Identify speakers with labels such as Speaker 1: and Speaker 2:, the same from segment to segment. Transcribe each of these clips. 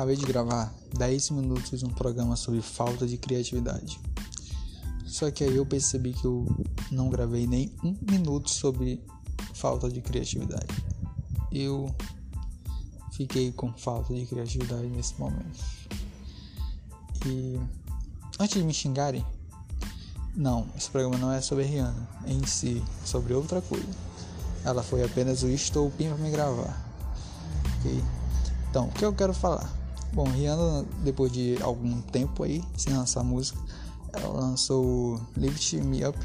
Speaker 1: acabei de gravar 10 minutos de um programa sobre falta de criatividade. Só que aí eu percebi que eu não gravei nem um minuto sobre falta de criatividade. Eu fiquei com falta de criatividade nesse momento. E antes de me xingarem, não, esse programa não é sobre Rihanna em si, é sobre outra coisa. Ela foi apenas o estopim para me gravar. Ok? Então, o que eu quero falar? Bom, Rihanna, depois de algum tempo aí, sem lançar música, ela lançou Lift Me Up,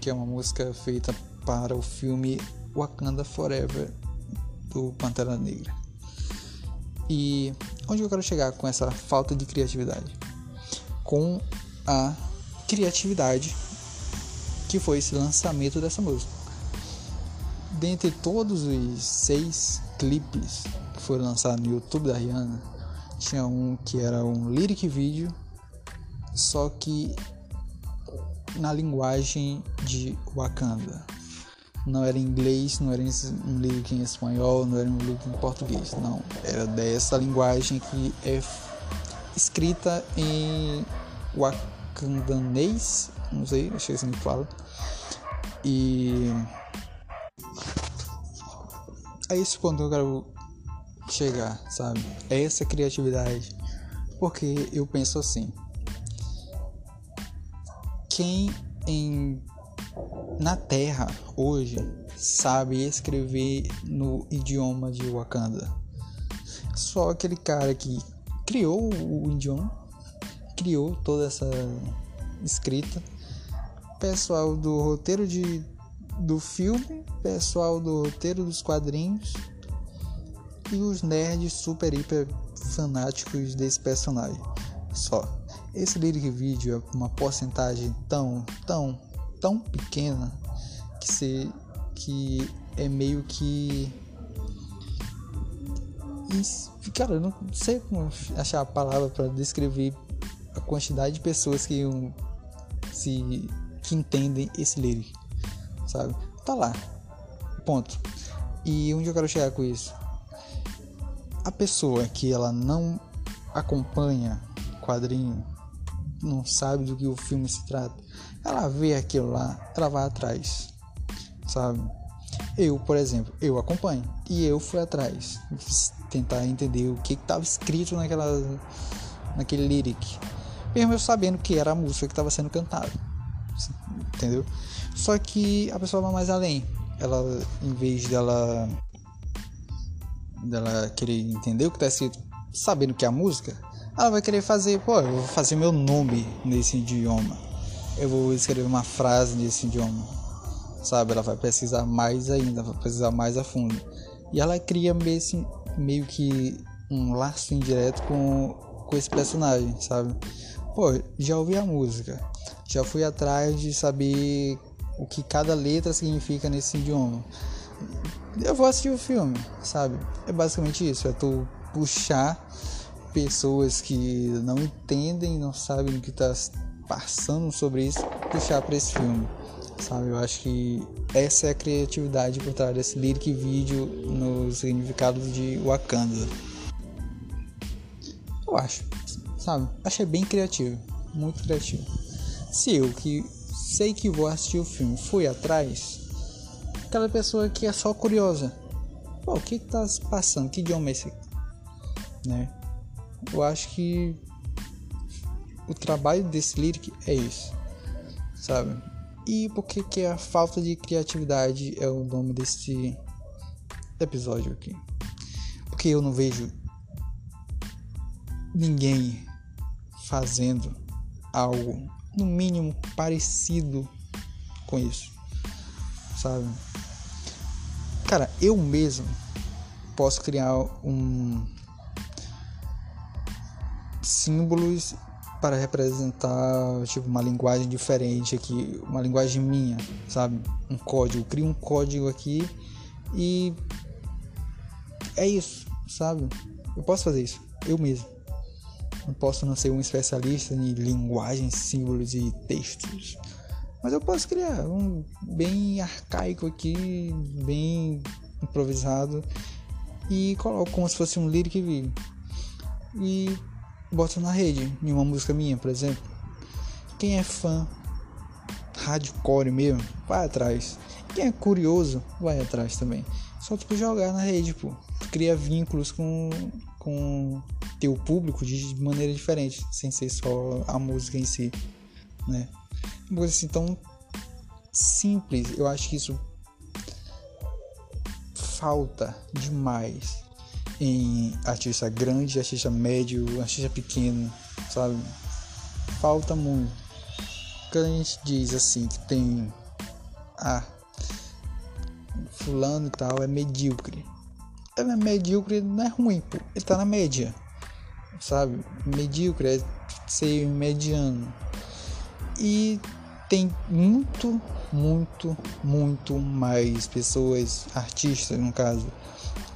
Speaker 1: que é uma música feita para o filme Wakanda Forever do Pantera Negra. E onde eu quero chegar com essa falta de criatividade? Com a criatividade que foi esse lançamento dessa música. Dentre todos os seis clipes que foram lançados no YouTube da Rihanna, tinha um que era um lyric vídeo, só que na linguagem de Wakanda. Não era em inglês, não era um lyric em espanhol, não era um lyric em português, não. Era dessa linguagem que é escrita em wakandanês, não sei, que assim que fala. E é ponto que eu quero chegar, sabe? É essa criatividade. Porque eu penso assim: quem em na Terra hoje sabe escrever no idioma de Wakanda? Só aquele cara que criou o idioma, criou toda essa escrita. Pessoal do roteiro de, do filme, pessoal do roteiro dos quadrinhos e os nerds super hiper fanáticos desse personagem. Só. Esse lyric video é uma porcentagem tão, tão, tão pequena que se que é meio que cara, eu não sei como achar a palavra para descrever a quantidade de pessoas que um, se que entendem esse lyric, sabe? Tá lá. Ponto. E onde eu quero chegar com isso? A pessoa que ela não acompanha quadrinho, não sabe do que o filme se trata, ela vê aquilo lá, ela vai atrás, sabe? Eu, por exemplo, eu acompanho e eu fui atrás, tentar entender o que estava escrito naquela, naquele lyric, mesmo eu sabendo que era a música que estava sendo cantada, entendeu? Só que a pessoa vai mais além, ela, em vez dela dela querer entender o que tá escrito, sabendo que é a música, ela vai querer fazer, pô, eu vou fazer meu nome nesse idioma. Eu vou escrever uma frase nesse idioma. Sabe? Ela vai pesquisar mais ainda, vai pesquisar mais a fundo. E ela cria meio, meio que um laço indireto com, com esse personagem, sabe? Pô, já ouvi a música, já fui atrás de saber o que cada letra significa nesse idioma eu vou assistir o filme, sabe? É basicamente isso, é tu puxar pessoas que não entendem, não sabem o que está passando sobre isso, puxar para esse filme, sabe? Eu acho que essa é a criatividade por trás desse lyric vídeo no significado de Wakanda. Eu acho, sabe? Achei bem criativo, muito criativo. Se eu que sei que vou assistir o filme fui atrás, aquela pessoa que é só curiosa. Pô, o que que tá se passando? Que idioma é esse? Né? Eu acho que o trabalho desse lyric é isso, sabe? E por que que a falta de criatividade é o nome desse episódio aqui? Porque eu não vejo ninguém fazendo algo no mínimo parecido com isso, sabe? Cara, eu mesmo posso criar um símbolos para representar tipo uma linguagem diferente aqui, uma linguagem minha, sabe? Um código, crio um código aqui e é isso, sabe? Eu posso fazer isso, eu mesmo. Não posso não ser um especialista em linguagens, símbolos e textos. Mas eu posso criar um bem arcaico aqui, bem improvisado e coloco como se fosse um lyric video. e boto na rede, em uma música minha, por exemplo. Quem é fã hardcore mesmo, vai atrás. Quem é curioso, vai atrás também. Só tu jogar na rede, pô. Tu cria vínculos com, com teu público de maneira diferente, sem ser só a música em si, né? Uma coisa assim tão simples, eu acho que isso falta demais em artista grande, artista médio, artista pequeno, sabe? Falta muito. Quando a gente diz assim que tem ah, fulano e tal é medíocre. É medíocre não é ruim, pô. Ele tá na média. Sabe? Medíocre é ser mediano. E tem muito, muito, muito mais pessoas, artistas no caso,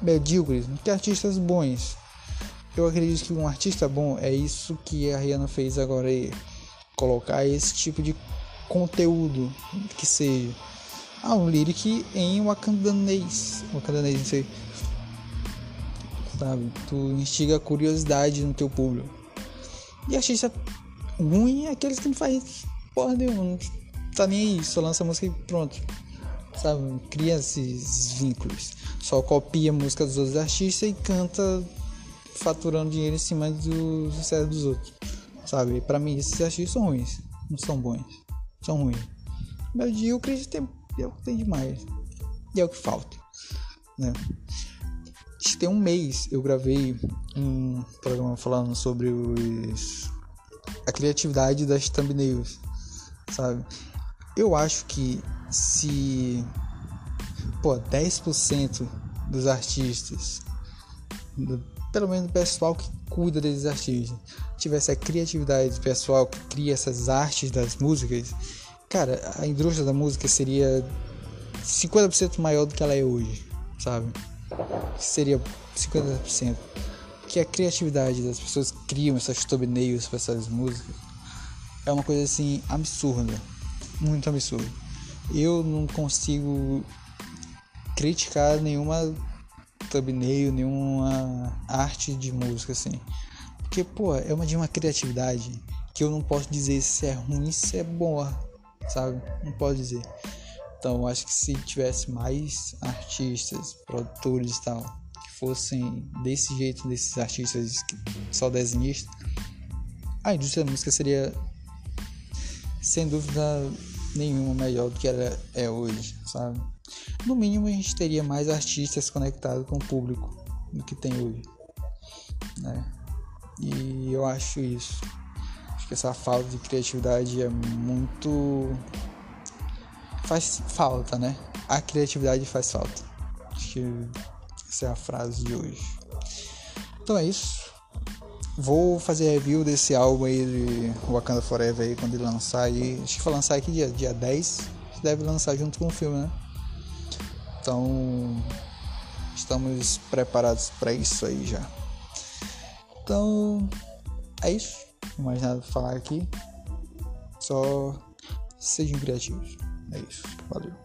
Speaker 1: medíocres que artistas bons. Eu acredito que um artista bom é isso que a Rihanna fez agora aí. Colocar esse tipo de conteúdo que seja. Ah, um lyric em wakandanês. Wakandanês, não sei. Sabe? Tu instiga curiosidade no teu público. E artista ruim é aqueles que não faz porra nenhuma. Não tá nem aí, só lança música e pronto. Sabe? Cria esses vínculos. Só copia a música dos outros artistas e canta faturando dinheiro em cima do sucesso dos outros. Sabe? Pra mim, esses artistas são ruins. Não são bons. São ruins. Medíocres tem, é o que tem demais. E é o que falta. Né? Tem um mês eu gravei um programa falando sobre os a criatividade das thumbnails, sabe? Eu acho que se pô, 10% dos artistas, do, pelo menos do pessoal que cuida desses artistas, tivesse a criatividade do pessoal que cria essas artes das músicas, cara, a indústria da música seria 50% maior do que ela é hoje, sabe? Seria 50%. Porque a criatividade das pessoas que criam essas thumbnails para essas músicas é uma coisa assim absurda, muito absurda. Eu não consigo criticar nenhuma thumbnail, nenhuma arte de música assim. Porque, pô, é uma de uma criatividade que eu não posso dizer se é ruim, se é boa, sabe? Não posso dizer. Então, acho que se tivesse mais artistas, produtores e tal, que fossem desse jeito, desses artistas só desenhistas, a indústria da música seria sem dúvida nenhuma melhor do que ela é hoje, sabe? No mínimo a gente teria mais artistas conectados com o público do que tem hoje, né? E eu acho isso. Acho que essa falta de criatividade é muito faz falta, né? A criatividade faz falta. Acho que essa é a frase de hoje. Então é isso. Vou fazer review desse álbum aí de Wakanda Forever aí quando ele lançar aí. Acho que vai lançar aqui dia, dia 10. Deve lançar junto com o filme, né? Então estamos preparados para isso aí já. Então é isso. Não mais nada pra falar aqui. Só sejam criativos. É isso. Valeu.